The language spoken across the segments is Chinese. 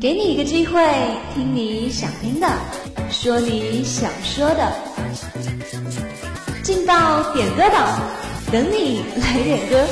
给你一个机会，听你想听的，说你想说的，进到点歌榜，等你来点歌。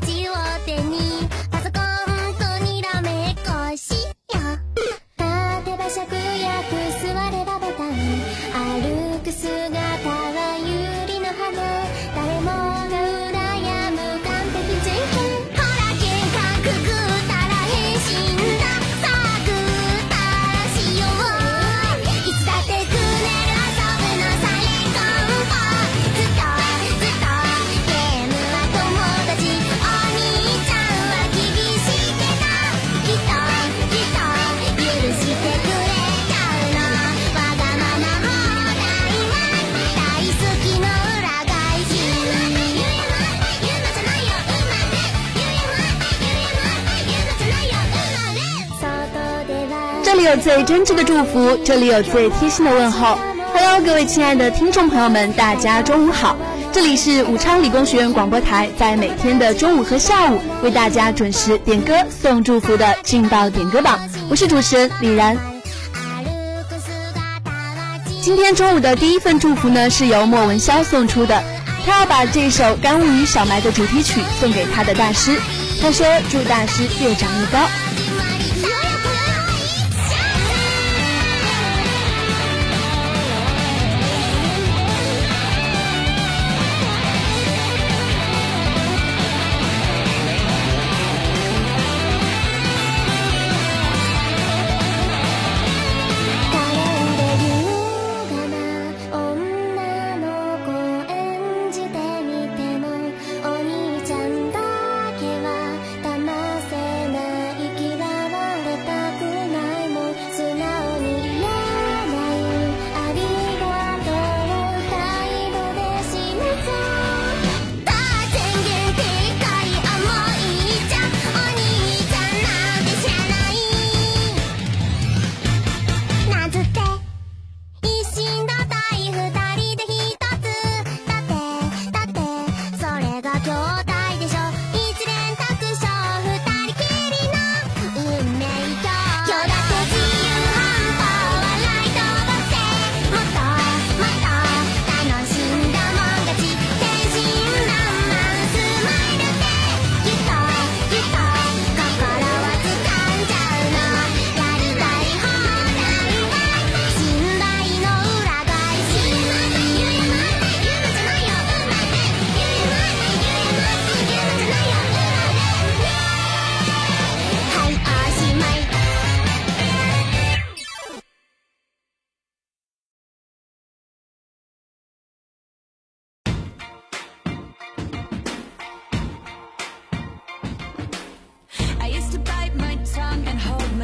Do. you 有最真挚的祝福，这里有最贴心的问候。Hello，各位亲爱的听众朋友们，大家中午好！这里是武昌理工学院广播台，在每天的中午和下午为大家准时点歌送祝福的劲爆点歌榜，我是主持人李然。今天中午的第一份祝福呢，是由莫文潇送出的，他要把这首《干物与小埋》的主题曲送给他的大师，他说祝大师越长越高。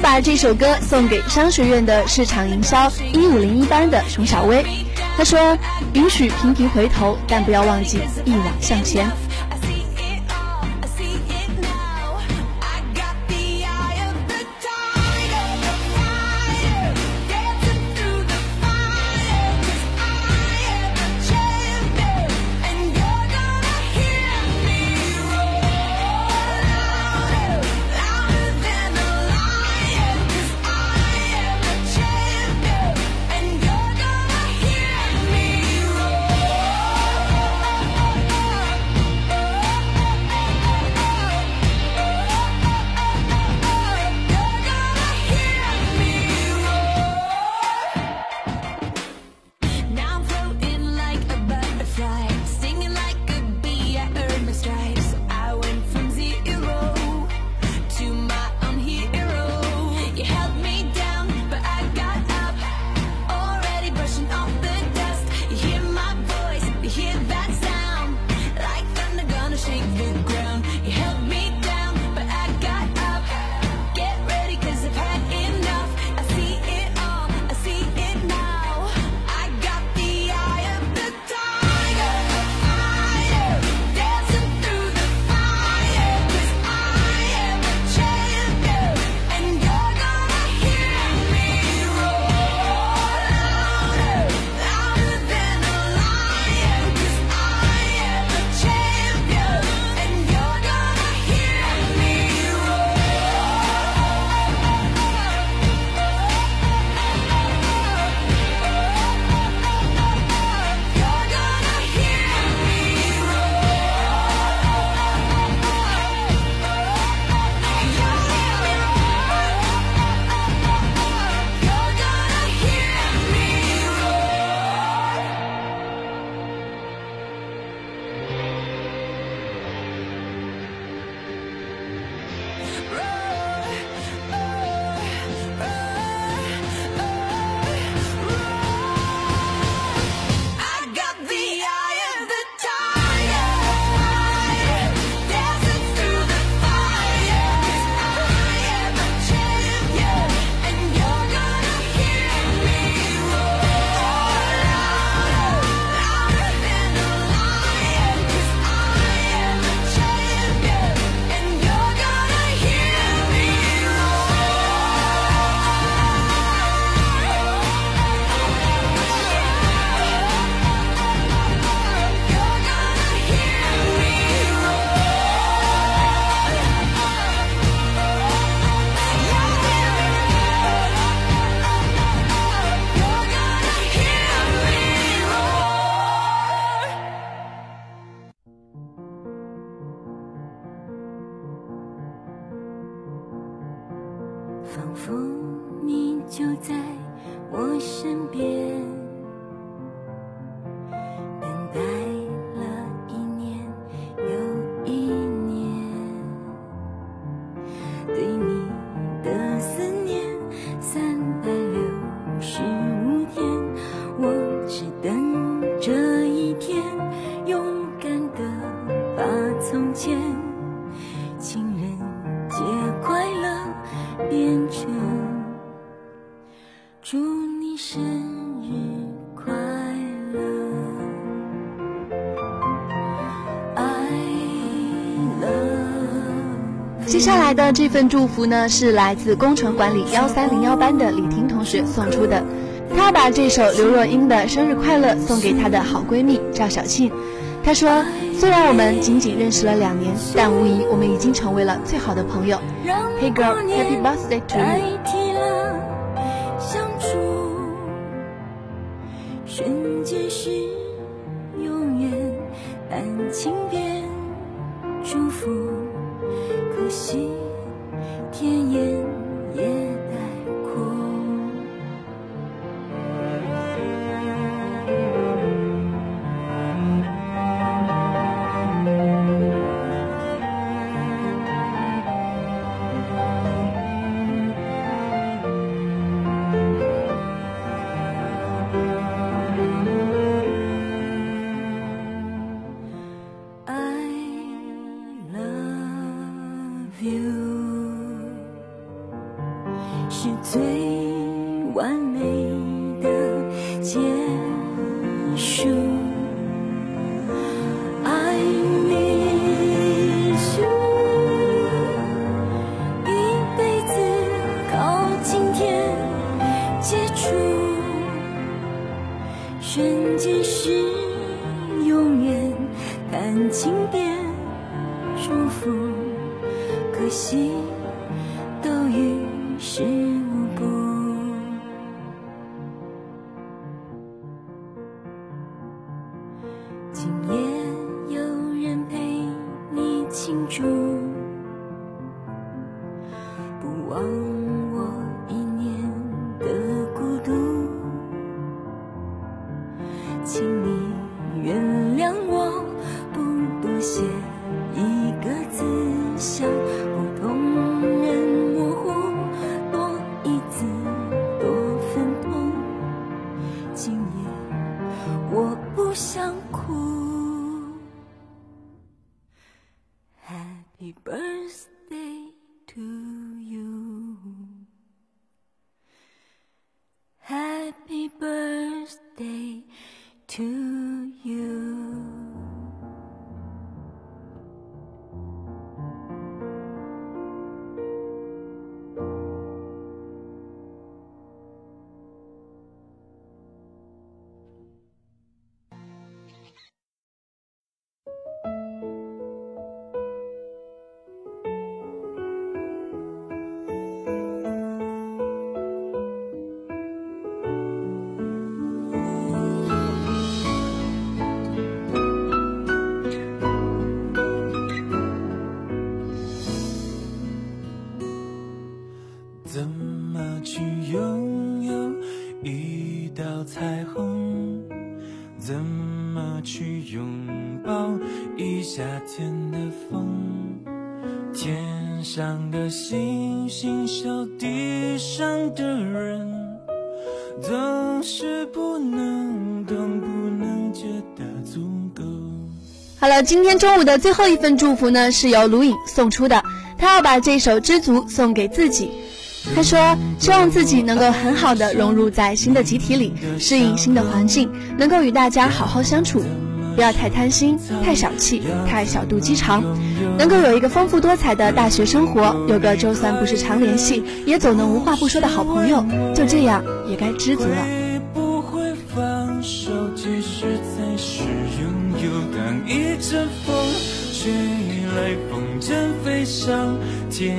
把这首歌送给商学院的市场营销一五零一班的熊小薇。他说：“允许频频回头，但不要忘记一往向前。”仿佛你就在我身边。变成祝你生日快乐接下来的这份祝福呢，是来自工程管理幺三零幺班的李婷同学送出的。她把这首刘若英的《生日快乐》送给她的好闺蜜赵小庆。他说：“虽然我们仅仅认识了两年，但无疑我们已经成为了最好的朋友。” Hey girl, happy birthday to you 瞬间是永远，感情变祝福。可惜，今夜。不想哭。Happy birthday to 彩虹怎么去拥抱一夏天的风？天上的星星笑地上的人总是不能懂不能觉得足够。好了今天中午的最后一份祝福呢是由卢颖送出的她要把这首知足送给自己。他说：“希望自己能够很好的融入在新的集体里，适应新的环境，能够与大家好好相处，不要太贪心、太小气、太小肚鸡肠，能够有一个丰富多彩的大学生活，有个就算不是常联系，也总能无话不说的好朋友，就这样也该知足了。”一阵风吹来，风筝飞上天，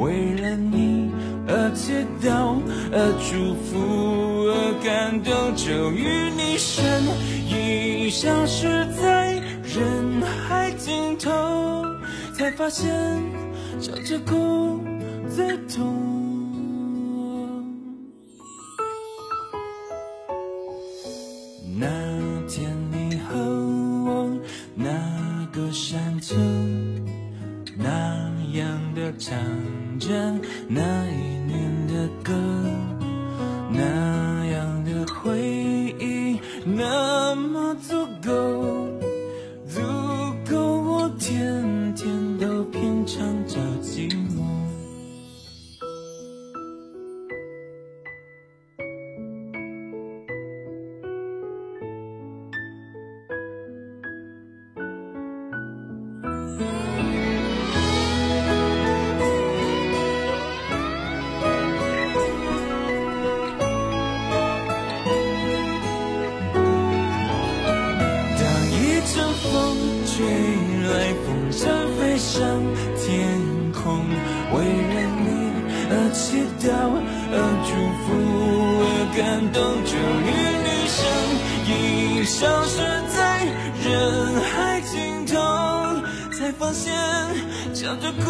为了你而祈祷而祝福而感动终于你身影消失在人海尽头才发现笑着哭最痛那天你和我那个山丘那样的长那一终于，女生已消失在人海尽头，才发现笑着哭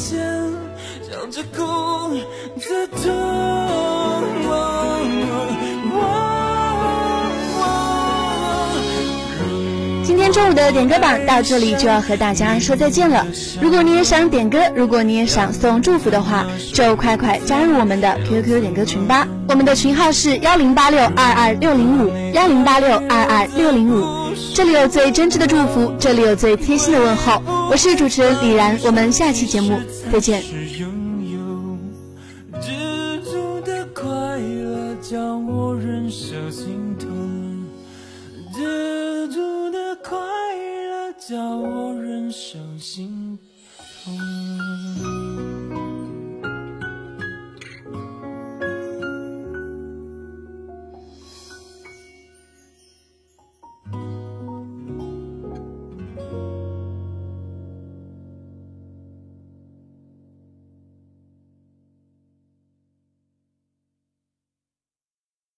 现笑着哭自痛。今天中午的点歌榜到这里就要和大家说再见了。如果你也想点歌，如果你也想送祝福的话，就快快加入我们的 QQ 点歌群吧。我们的群号是幺零八六二二六零五幺零八六二二六零五。这里有最真挚的祝福，这里有最贴心的问候。我是主持人李然，我们下期节目再见。叫我忍受心痛。